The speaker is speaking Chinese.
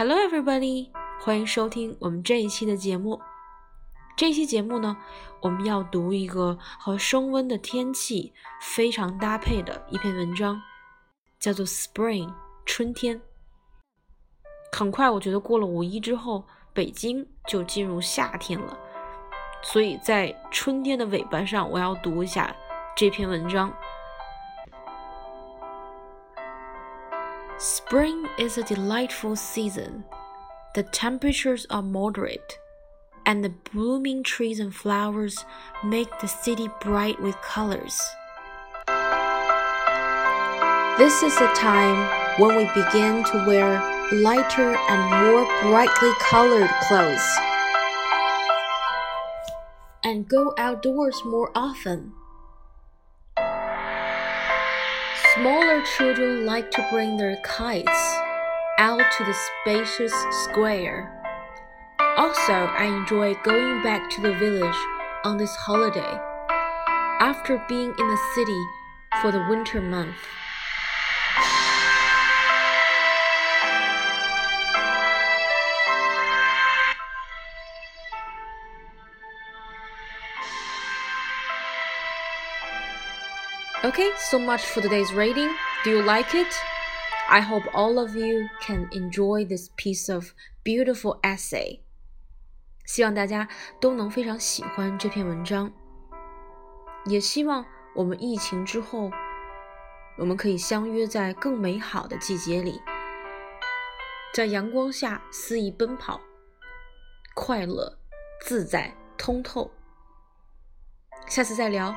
Hello, everybody！欢迎收听我们这一期的节目。这期节目呢，我们要读一个和升温的天气非常搭配的一篇文章，叫做《Spring》春天。很快，我觉得过了五一之后，北京就进入夏天了。所以在春天的尾巴上，我要读一下这篇文章。Spring is a delightful season. The temperatures are moderate and the blooming trees and flowers make the city bright with colors. This is the time when we begin to wear lighter and more brightly colored clothes and go outdoors more often. Smaller children like to bring their kites out to the spacious square also, I enjoy going back to the village on this holiday after being in the city for the winter month. Okay, so much for today's reading. Do you like it? I hope all of you can enjoy this piece of beautiful essay. 希望大家都能非常喜欢这篇文章，也希望我们疫情之后，我们可以相约在更美好的季节里，在阳光下肆意奔跑，快乐、自在、通透。下次再聊